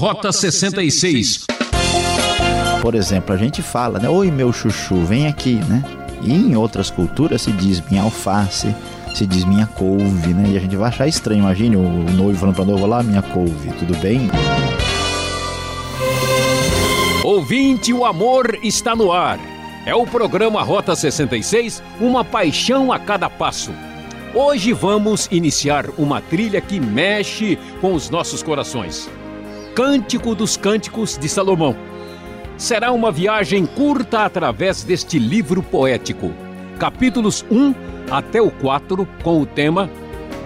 Rota 66. Por exemplo, a gente fala, né? Oi, meu chuchu, vem aqui, né? E em outras culturas se diz minha alface, se diz minha couve, né? E a gente vai achar estranho. Imagine o noivo falando para noivo lá, minha couve, tudo bem? Ouvinte, o amor está no ar. É o programa Rota 66, uma paixão a cada passo. Hoje vamos iniciar uma trilha que mexe com os nossos corações. Cântico dos Cânticos de Salomão. Será uma viagem curta através deste livro poético. Capítulos 1 até o 4 com o tema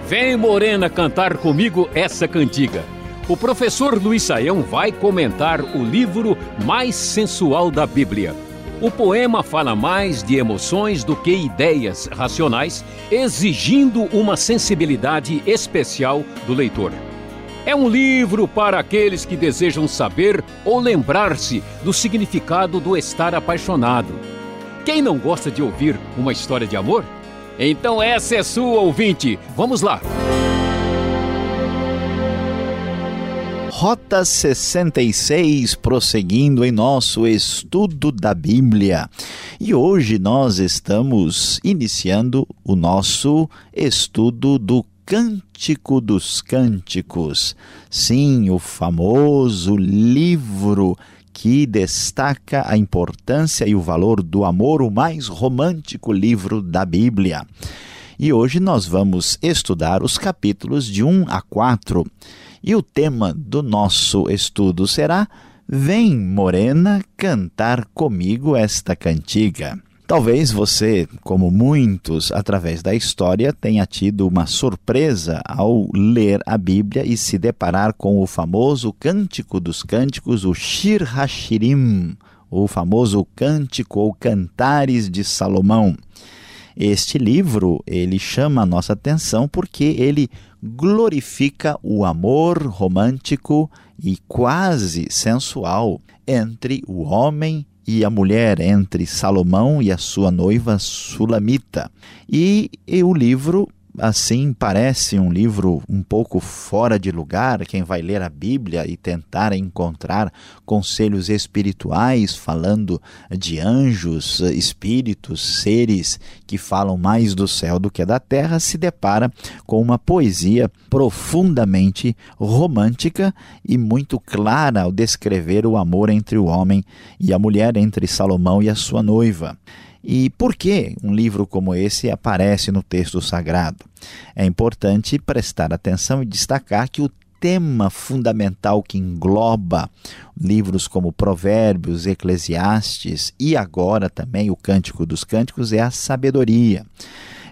Vem Morena cantar comigo essa cantiga. O professor Luiz Saião vai comentar o livro mais sensual da Bíblia. O poema fala mais de emoções do que ideias racionais, exigindo uma sensibilidade especial do leitor. É um livro para aqueles que desejam saber ou lembrar-se do significado do estar apaixonado. Quem não gosta de ouvir uma história de amor? Então essa é sua ouvinte. Vamos lá. Rota 66, prosseguindo em nosso estudo da Bíblia. E hoje nós estamos iniciando o nosso estudo do Cântico dos Cânticos. Sim, o famoso livro que destaca a importância e o valor do amor, o mais romântico livro da Bíblia. E hoje nós vamos estudar os capítulos de 1 a 4. E o tema do nosso estudo será Vem, Morena, cantar comigo esta cantiga. Talvez você, como muitos através da história, tenha tido uma surpresa ao ler a Bíblia e se deparar com o famoso Cântico dos Cânticos, o Shir Hashirim, o famoso Cântico ou Cantares de Salomão. Este livro, ele chama a nossa atenção porque ele glorifica o amor romântico e quase sensual entre o homem e a mulher entre Salomão e a sua noiva Sulamita. E, e o livro assim parece um livro um pouco fora de lugar. Quem vai ler a Bíblia e tentar encontrar conselhos espirituais falando de anjos, espíritos, seres que falam mais do céu do que da terra, se depara com uma poesia profundamente romântica e muito clara ao descrever o amor entre o homem e a mulher, entre Salomão e a sua noiva. E por que um livro como esse aparece no texto sagrado? É importante prestar atenção e destacar que o tema fundamental que engloba livros como Provérbios, Eclesiastes e agora também o Cântico dos Cânticos é a sabedoria.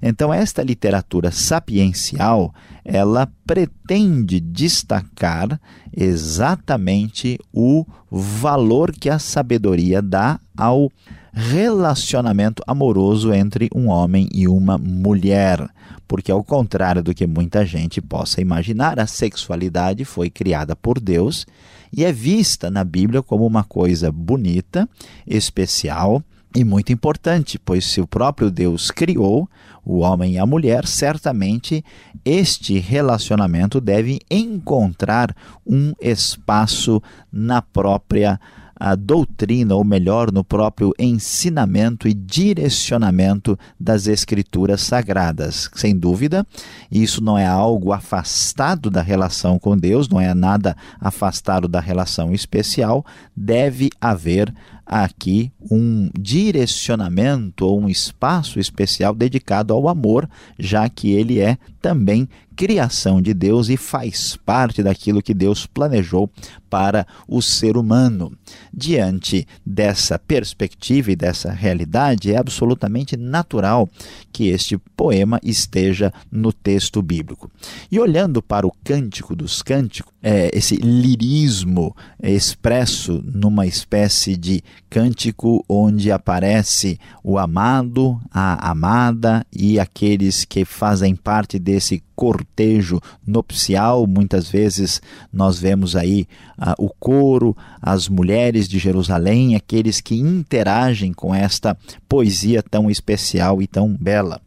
Então esta literatura sapiencial, ela pretende destacar exatamente o valor que a sabedoria dá ao relacionamento amoroso entre um homem e uma mulher. Porque, ao contrário do que muita gente possa imaginar, a sexualidade foi criada por Deus e é vista na Bíblia como uma coisa bonita, especial e muito importante, pois se o próprio Deus criou o homem e a mulher, certamente este relacionamento deve encontrar um espaço na própria a doutrina, ou melhor, no próprio ensinamento e direcionamento das Escrituras Sagradas. Sem dúvida, isso não é algo afastado da relação com Deus, não é nada afastado da relação especial, deve haver aqui um direcionamento ou um espaço especial dedicado ao amor, já que ele é também criação de Deus e faz parte daquilo que Deus planejou para o ser humano. Diante dessa perspectiva e dessa realidade, é absolutamente natural que este poema esteja no texto bíblico. E olhando para o Cântico dos Cânticos, é, esse lirismo expresso numa espécie de cântico onde aparece o amado, a amada e aqueles que fazem parte desse cortejo nupcial. Muitas vezes nós vemos aí ah, o coro, as mulheres de Jerusalém, aqueles que interagem com esta poesia tão especial e tão bela.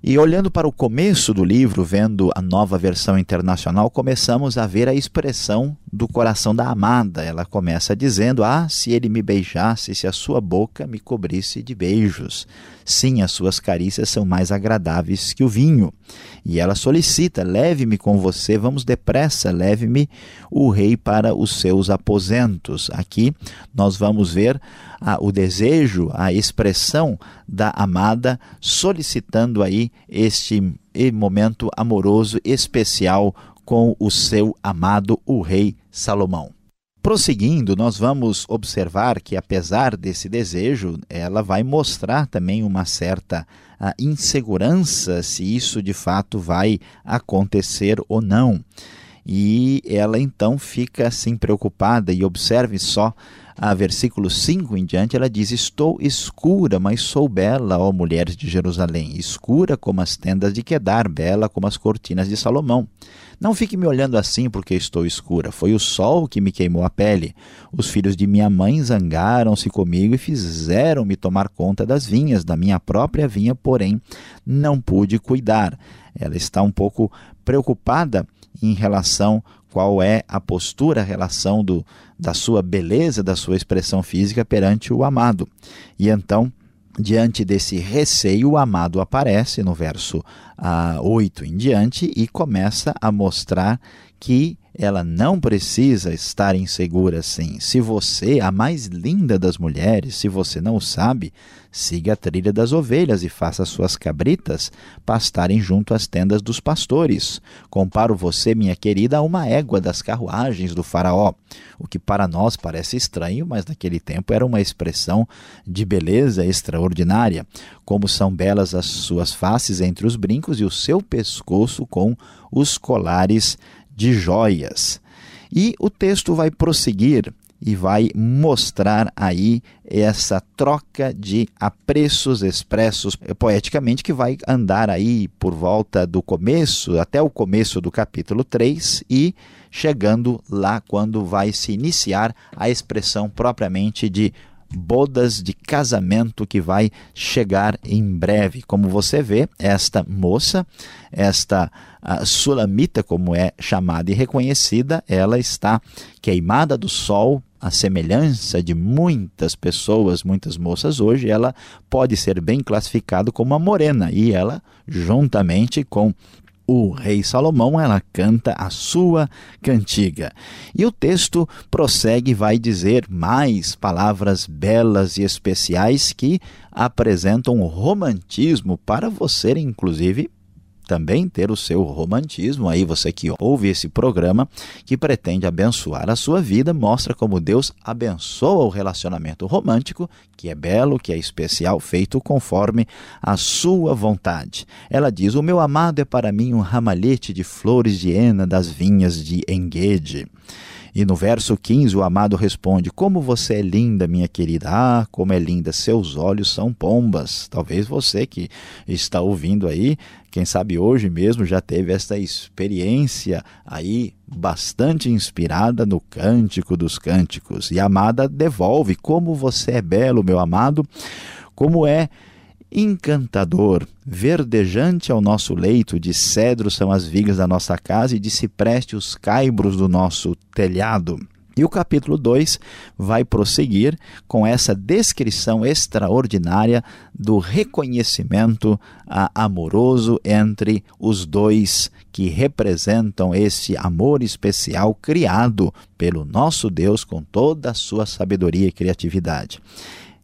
E olhando para o começo do livro, vendo a nova versão internacional, começamos a ver a expressão do coração da amada. Ela começa dizendo: Ah, se ele me beijasse, se a sua boca me cobrisse de beijos. Sim, as suas carícias são mais agradáveis que o vinho. E ela solicita: Leve-me com você, vamos depressa, leve-me o rei para os seus aposentos. Aqui nós vamos ver ah, o desejo, a expressão da amada solicitando aí este momento amoroso especial com o seu amado, o rei Salomão. Prosseguindo, nós vamos observar que, apesar desse desejo, ela vai mostrar também uma certa uh, insegurança se isso de fato vai acontecer ou não. E ela então fica assim preocupada, e observe só a versículo 5 em diante, ela diz: Estou escura, mas sou bela, ó mulheres de Jerusalém, escura como as tendas de Quedar, bela como as cortinas de Salomão. Não fique me olhando assim porque estou escura. Foi o sol que me queimou a pele. Os filhos de minha mãe zangaram-se comigo e fizeram-me tomar conta das vinhas, da minha própria vinha, porém não pude cuidar. Ela está um pouco preocupada em relação qual é a postura, a relação do, da sua beleza, da sua expressão física perante o amado. E então, diante desse receio, o amado aparece no verso ah, 8 em diante e começa a mostrar que ela não precisa estar insegura assim. Se você, a mais linda das mulheres, se você não sabe, siga a trilha das ovelhas e faça suas cabritas pastarem junto às tendas dos pastores. Comparo você, minha querida, a uma égua das carruagens do faraó, o que para nós parece estranho, mas naquele tempo era uma expressão de beleza extraordinária. Como são belas as suas faces entre os brincos e o seu pescoço com os colares de joias. E o texto vai prosseguir e vai mostrar aí essa troca de apreços expressos poeticamente que vai andar aí por volta do começo, até o começo do capítulo 3 e chegando lá quando vai se iniciar a expressão propriamente de bodas de casamento que vai chegar em breve. Como você vê, esta moça, esta sulamita, como é chamada e reconhecida, ela está queimada do sol, a semelhança de muitas pessoas, muitas moças hoje, ela pode ser bem classificada como uma morena e ela, juntamente com o rei Salomão, ela canta a sua cantiga. E o texto prossegue e vai dizer mais palavras belas e especiais que apresentam romantismo para você, inclusive, também ter o seu romantismo. Aí você que ouve esse programa, que pretende abençoar a sua vida, mostra como Deus abençoa o relacionamento romântico, que é belo, que é especial, feito conforme a sua vontade. Ela diz: O meu amado é para mim um ramalhete de flores de hena das vinhas de Enguede. E no verso 15, o amado responde: Como você é linda, minha querida. Ah, como é linda, seus olhos são pombas. Talvez você que está ouvindo aí, quem sabe hoje mesmo já teve esta experiência aí bastante inspirada no Cântico dos Cânticos. E a amada devolve: Como você é belo, meu amado. Como é encantador, verdejante ao nosso leito, de cedro são as vigas da nossa casa e de cipreste os caibros do nosso telhado. E o capítulo 2 vai prosseguir com essa descrição extraordinária do reconhecimento amoroso entre os dois que representam esse amor especial criado pelo nosso Deus com toda a sua sabedoria e criatividade.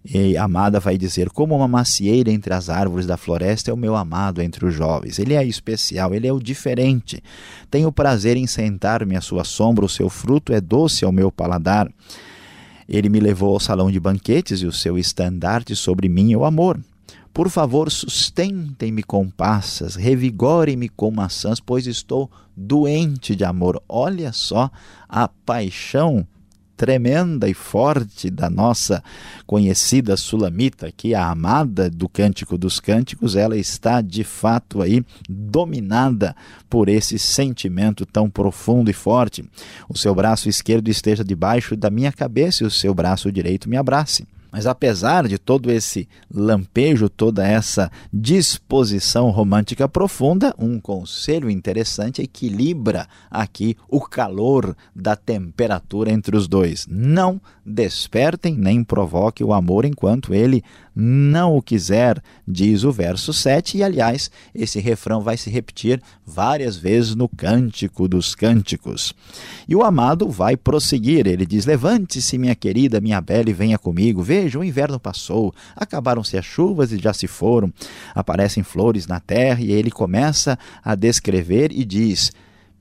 E amada vai dizer: Como uma macieira entre as árvores da floresta é o meu amado entre os jovens. Ele é especial, ele é o diferente. Tenho prazer em sentar-me à sua sombra, o seu fruto é doce ao meu paladar. Ele me levou ao salão de banquetes e o seu estandarte sobre mim é o amor. Por favor, sustentem-me com passas, revigorem-me com maçãs, pois estou doente de amor. Olha só a paixão tremenda e forte da nossa conhecida sulamita, que é a amada do Cântico dos Cânticos, ela está de fato aí dominada por esse sentimento tão profundo e forte. O seu braço esquerdo esteja debaixo da minha cabeça e o seu braço direito me abrace. Mas apesar de todo esse lampejo, toda essa disposição romântica profunda, um conselho interessante equilibra aqui o calor da temperatura entre os dois. Não despertem nem provoquem o amor enquanto ele não o quiser, diz o verso 7, e aliás, esse refrão vai se repetir várias vezes no Cântico dos Cânticos. E o amado vai prosseguir, ele diz: Levante-se, minha querida, minha bela, e venha comigo. Veja, o inverno passou, acabaram-se as chuvas e já se foram, aparecem flores na terra, e ele começa a descrever e diz: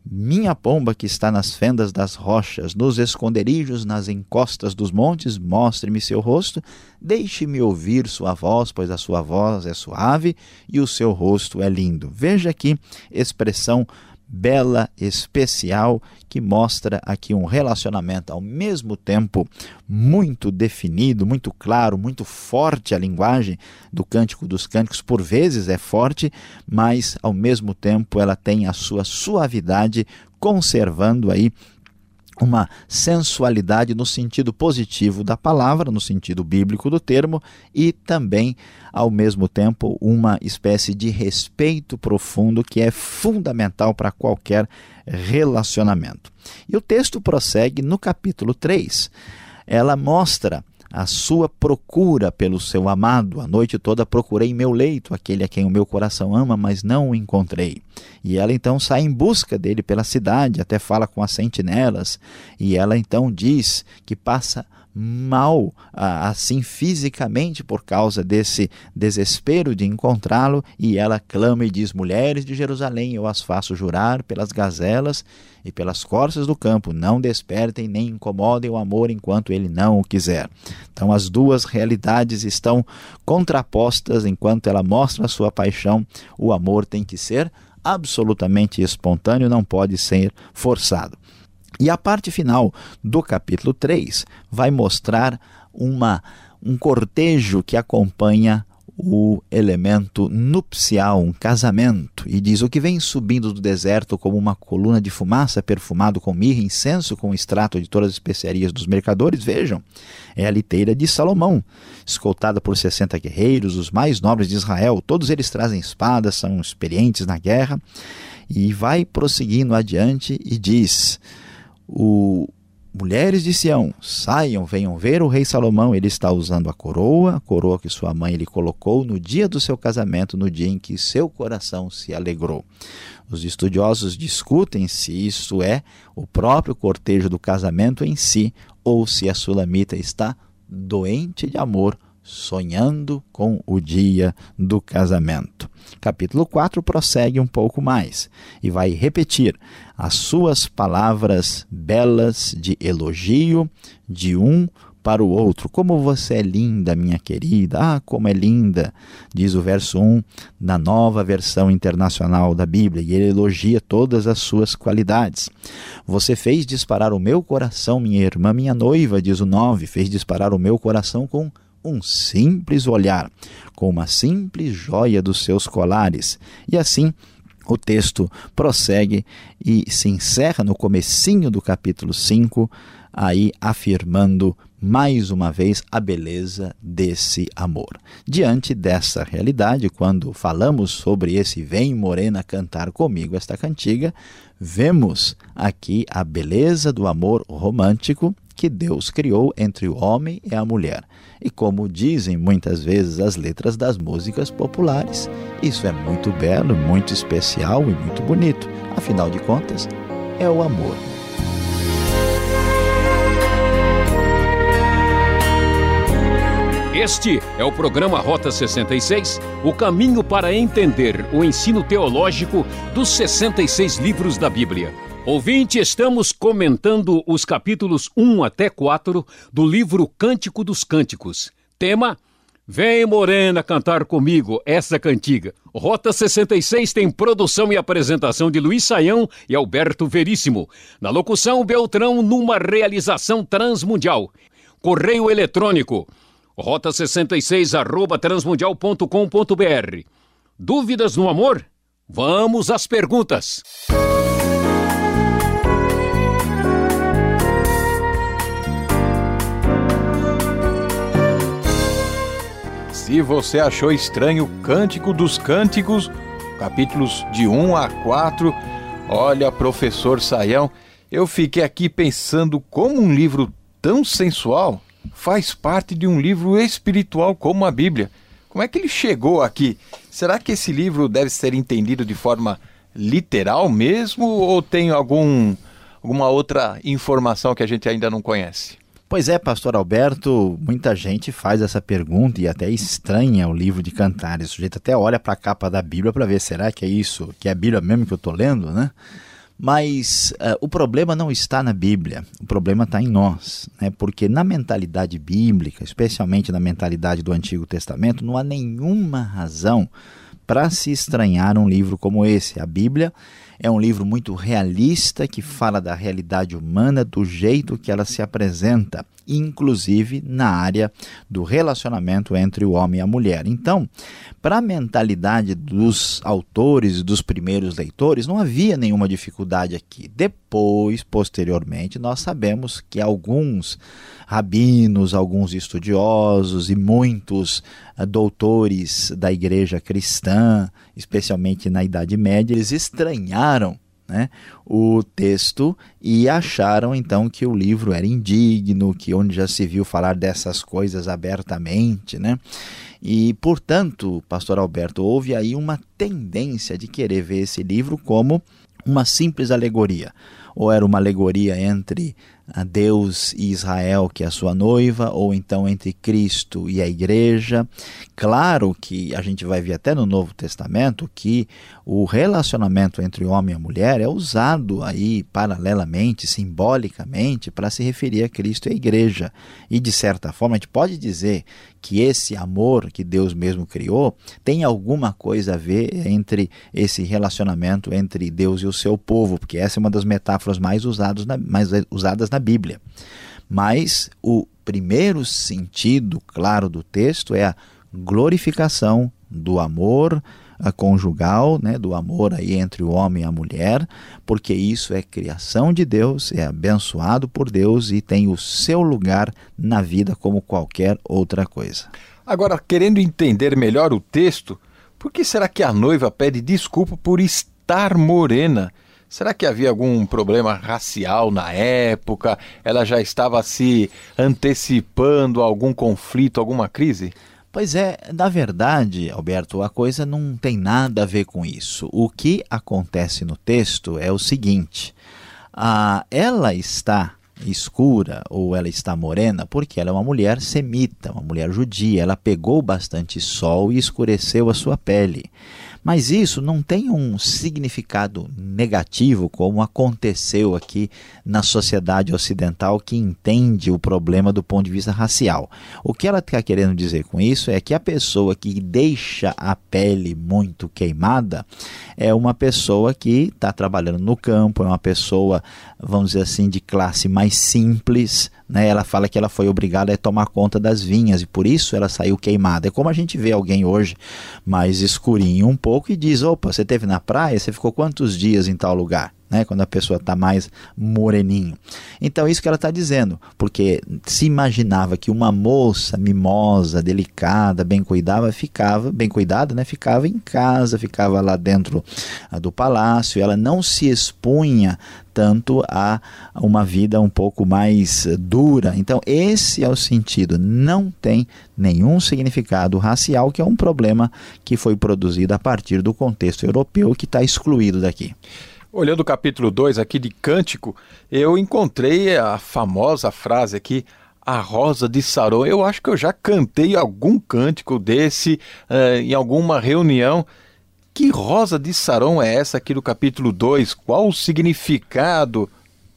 minha pomba que está nas fendas das rochas, nos esconderijos, nas encostas dos montes, mostre-me seu rosto, deixe-me ouvir sua voz, pois a sua voz é suave e o seu rosto é lindo. Veja aqui expressão bela, especial, que mostra aqui um relacionamento ao mesmo tempo muito definido, muito claro, muito forte a linguagem do Cântico dos Cânticos, por vezes é forte, mas ao mesmo tempo ela tem a sua suavidade, conservando aí uma sensualidade no sentido positivo da palavra, no sentido bíblico do termo, e também, ao mesmo tempo, uma espécie de respeito profundo que é fundamental para qualquer relacionamento. E o texto prossegue no capítulo 3. Ela mostra a sua procura pelo seu amado. A noite toda procurei meu leito, aquele a quem o meu coração ama, mas não o encontrei. E ela então sai em busca dele pela cidade, até fala com as sentinelas, e ela então diz que passa mal assim fisicamente por causa desse desespero de encontrá-lo e ela clama e diz: Mulheres de Jerusalém, eu as faço jurar pelas gazelas e pelas corças do campo, não despertem nem incomodem o amor enquanto ele não o quiser. Então as duas realidades estão contrapostas enquanto ela mostra sua paixão, o amor tem que ser absolutamente espontâneo, não pode ser forçado. E a parte final do capítulo 3 vai mostrar uma, um cortejo que acompanha o elemento nupcial, um casamento, e diz: O que vem subindo do deserto como uma coluna de fumaça, perfumado com mirra, incenso com extrato de todas as especiarias dos mercadores, vejam, é a liteira de Salomão, escoltada por 60 guerreiros, os mais nobres de Israel, todos eles trazem espadas, são experientes na guerra, e vai prosseguindo adiante e diz: o Mulheres de Sião, saiam, venham ver o rei Salomão. Ele está usando a coroa, a coroa que sua mãe lhe colocou no dia do seu casamento, no dia em que seu coração se alegrou. Os estudiosos discutem se isso é o próprio cortejo do casamento em si ou se a sulamita está doente de amor sonhando com o dia do casamento. Capítulo 4 prossegue um pouco mais e vai repetir as suas palavras belas de elogio de um para o outro. Como você é linda, minha querida. Ah, como é linda, diz o verso 1 na nova versão internacional da Bíblia, e ele elogia todas as suas qualidades. Você fez disparar o meu coração, minha irmã, minha noiva, diz o 9, fez disparar o meu coração com um simples olhar, com uma simples joia dos seus colares. E assim o texto prossegue e se encerra no comecinho do capítulo 5, aí afirmando mais uma vez a beleza desse amor. Diante dessa realidade, quando falamos sobre esse Vem Morena cantar comigo esta cantiga, vemos aqui a beleza do amor romântico que Deus criou entre o homem e a mulher. E como dizem muitas vezes as letras das músicas populares, isso é muito belo, muito especial e muito bonito. Afinal de contas, é o amor. Este é o programa Rota 66, o caminho para entender o ensino teológico dos 66 livros da Bíblia. Ouvinte, estamos comentando os capítulos 1 até 4 do livro Cântico dos Cânticos. Tema: Vem Morena cantar comigo essa cantiga. Rota 66 tem produção e apresentação de Luiz Saião e Alberto Veríssimo. Na locução, Beltrão, numa realização transmundial. Correio eletrônico rota66 arroba transmundial.com.br. Dúvidas no amor? Vamos às perguntas. Se você achou estranho o Cântico dos Cânticos, capítulos de 1 a 4, olha, professor Saião, eu fiquei aqui pensando como um livro tão sensual faz parte de um livro espiritual como a Bíblia. Como é que ele chegou aqui? Será que esse livro deve ser entendido de forma literal mesmo ou tem algum, alguma outra informação que a gente ainda não conhece? Pois é, pastor Alberto, muita gente faz essa pergunta e até estranha o livro de Cantares. O sujeito até olha para a capa da Bíblia para ver será que é isso, que é a Bíblia mesmo que eu estou lendo, né? Mas uh, o problema não está na Bíblia, o problema está em nós, né? porque na mentalidade bíblica, especialmente na mentalidade do Antigo Testamento, não há nenhuma razão para se estranhar um livro como esse. A Bíblia é um livro muito realista que fala da realidade humana do jeito que ela se apresenta, inclusive na área do relacionamento entre o homem e a mulher. Então, para a mentalidade dos autores e dos primeiros leitores, não havia nenhuma dificuldade aqui. Depois, posteriormente, nós sabemos que alguns rabinos, alguns estudiosos e muitos uh, doutores da igreja cristã, especialmente na Idade Média, eles estranharam né, o texto e acharam então que o livro era indigno, que onde já se viu falar dessas coisas abertamente, né? E, portanto, pastor Alberto, houve aí uma tendência de querer ver esse livro como uma simples alegoria. Ou era uma alegoria entre a Deus e Israel, que é a sua noiva, ou então entre Cristo e a igreja. Claro que a gente vai ver até no Novo Testamento que o relacionamento entre homem e mulher é usado aí paralelamente, simbolicamente, para se referir a Cristo e a igreja. E de certa forma a gente pode dizer que esse amor que Deus mesmo criou tem alguma coisa a ver entre esse relacionamento entre Deus e o seu povo, porque essa é uma das metáforas mais usadas na, mais usadas na Bíblia. Mas o primeiro sentido claro do texto é a glorificação do amor conjugal, né, do amor aí entre o homem e a mulher, porque isso é criação de Deus, é abençoado por Deus e tem o seu lugar na vida como qualquer outra coisa. Agora, querendo entender melhor o texto, por que será que a noiva pede desculpa por estar morena? Será que havia algum problema racial na época? Ela já estava se antecipando a algum conflito, alguma crise? Pois é, na verdade, Alberto, a coisa não tem nada a ver com isso. O que acontece no texto é o seguinte: a, ela está escura ou ela está morena porque ela é uma mulher semita, uma mulher judia. Ela pegou bastante sol e escureceu a sua pele. Mas isso não tem um significado negativo, como aconteceu aqui na sociedade ocidental que entende o problema do ponto de vista racial. O que ela está querendo dizer com isso é que a pessoa que deixa a pele muito queimada é uma pessoa que está trabalhando no campo, é uma pessoa, vamos dizer assim, de classe mais simples, né, ela fala que ela foi obrigada a tomar conta das vinhas e por isso ela saiu queimada. É como a gente vê alguém hoje mais escurinho um pouco e diz: opa, você teve na praia, você ficou quantos dias em tal lugar? Né, quando a pessoa está mais moreninho. Então, isso que ela está dizendo, porque se imaginava que uma moça mimosa, delicada, bem cuidada, ficava, bem cuidada, né, ficava em casa, ficava lá dentro uh, do palácio, ela não se expunha tanto a uma vida um pouco mais dura. Então, esse é o sentido. Não tem nenhum significado racial, que é um problema que foi produzido a partir do contexto europeu que está excluído daqui. Olhando o capítulo 2 aqui de Cântico, eu encontrei a famosa frase aqui, a Rosa de Saron. Eu acho que eu já cantei algum cântico desse uh, em alguma reunião. Que Rosa de Saron é essa aqui do capítulo 2? Qual o significado?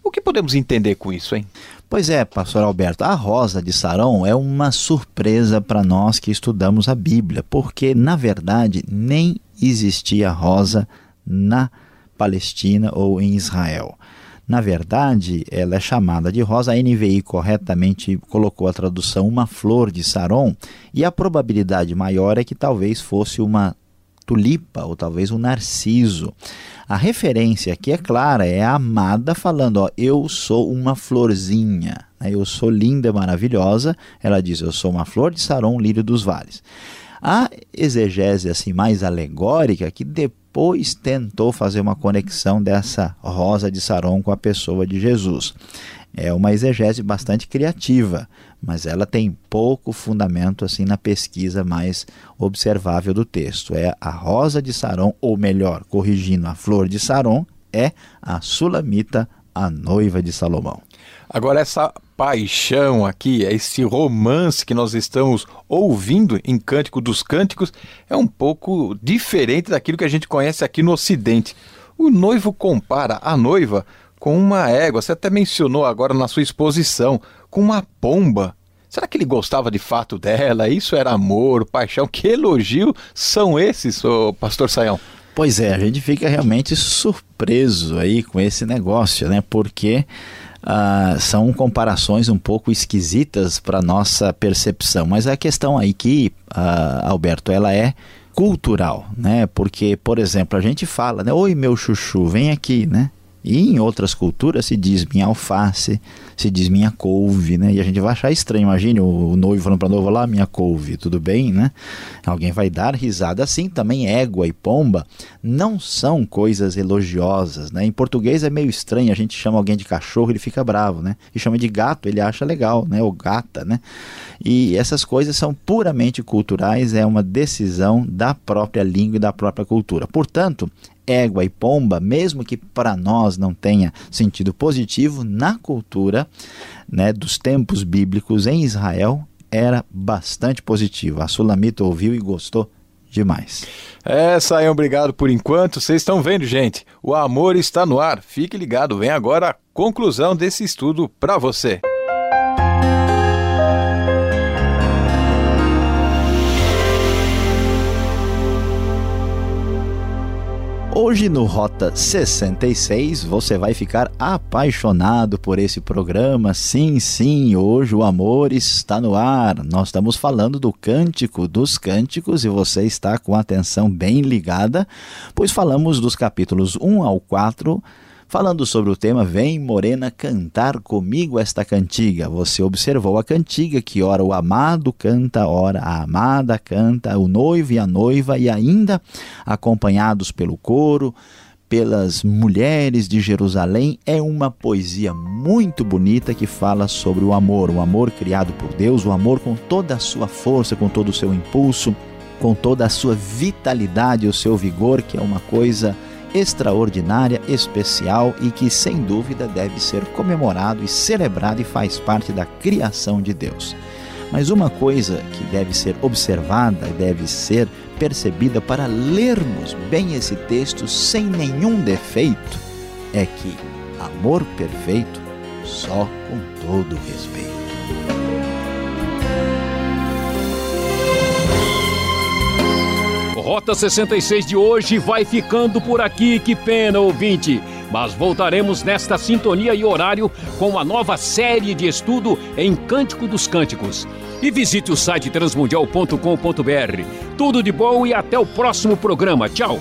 O que podemos entender com isso, hein? Pois é, pastor Alberto, a rosa de Saron é uma surpresa para nós que estudamos a Bíblia, porque na verdade nem existia rosa na Bíblia Palestina ou em Israel. Na verdade, ela é chamada de rosa. A NVI corretamente colocou a tradução uma flor de Saron, e a probabilidade maior é que talvez fosse uma tulipa ou talvez um narciso. A referência aqui é clara, é a amada falando, ó, eu sou uma florzinha, né? eu sou linda, maravilhosa. Ela diz, eu sou uma flor de Saron, lírio dos vales. A exegese assim mais alegórica que depois tentou fazer uma conexão dessa rosa de Saron com a pessoa de Jesus. É uma exegese bastante criativa, mas ela tem pouco fundamento assim na pesquisa mais observável do texto. É a rosa de Saron, ou melhor, corrigindo, a flor de Saron, é a sulamita, a noiva de Salomão. Agora, essa paixão aqui, esse romance que nós estamos ouvindo em Cântico dos Cânticos, é um pouco diferente daquilo que a gente conhece aqui no Ocidente. O noivo compara a noiva com uma égua, você até mencionou agora na sua exposição, com uma pomba. Será que ele gostava de fato dela? Isso era amor, paixão? Que elogio são esses, pastor Saião? Pois é, a gente fica realmente surpreso aí com esse negócio, né? Porque uh, são comparações um pouco esquisitas para nossa percepção. Mas a questão aí que, uh, Alberto, ela é cultural, né? Porque, por exemplo, a gente fala, né? Oi, meu chuchu, vem aqui, né? E em outras culturas se diz minha alface, se diz minha couve, né? E a gente vai achar estranho. Imagine o noivo falando para novo lá, minha couve, tudo bem, né? Alguém vai dar risada. Assim também égua e pomba não são coisas elogiosas, né? Em português é meio estranho. A gente chama alguém de cachorro, ele fica bravo, né? E chama de gato, ele acha legal, né? Ou gata, né? E essas coisas são puramente culturais, é uma decisão da própria língua e da própria cultura. Portanto, égua e pomba, mesmo que para nós não tenha sentido positivo, na cultura né, dos tempos bíblicos em Israel era bastante positivo. A Sulamita ouviu e gostou demais. É, Saiam, obrigado por enquanto. Vocês estão vendo, gente? O amor está no ar. Fique ligado, vem agora a conclusão desse estudo para você. Hoje no Rota 66 você vai ficar apaixonado por esse programa. Sim, sim, hoje o amor está no ar. Nós estamos falando do Cântico dos Cânticos e você está com a atenção bem ligada, pois falamos dos capítulos 1 ao 4 Falando sobre o tema, vem Morena cantar comigo esta cantiga. Você observou a cantiga que ora o amado canta, ora a amada canta, o noivo e a noiva, e ainda acompanhados pelo coro, pelas mulheres de Jerusalém. É uma poesia muito bonita que fala sobre o amor, o amor criado por Deus, o amor com toda a sua força, com todo o seu impulso, com toda a sua vitalidade, o seu vigor, que é uma coisa extraordinária, especial e que sem dúvida deve ser comemorado e celebrado e faz parte da criação de Deus. Mas uma coisa que deve ser observada, deve ser percebida para lermos bem esse texto sem nenhum defeito, é que amor perfeito só com todo respeito. Rota 66 de hoje vai ficando por aqui, que pena, ouvinte. Mas voltaremos nesta sintonia e horário com uma nova série de estudo em Cântico dos Cânticos. E visite o site transmundial.com.br. Tudo de bom e até o próximo programa. Tchau!